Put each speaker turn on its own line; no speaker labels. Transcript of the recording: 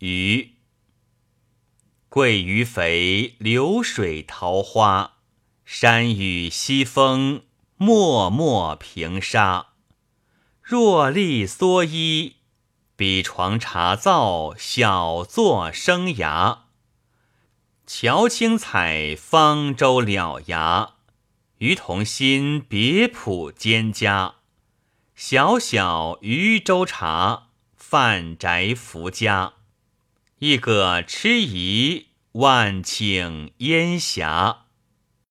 鱼。桂鱼肥，流水桃花，山雨西风，脉脉平沙。若立蓑衣，比床茶灶，小作生涯。乔青采，方舟了崖。鱼同心，别浦蒹葭。小小渔舟茶，泛宅福家。一个痴疑，万顷烟霞。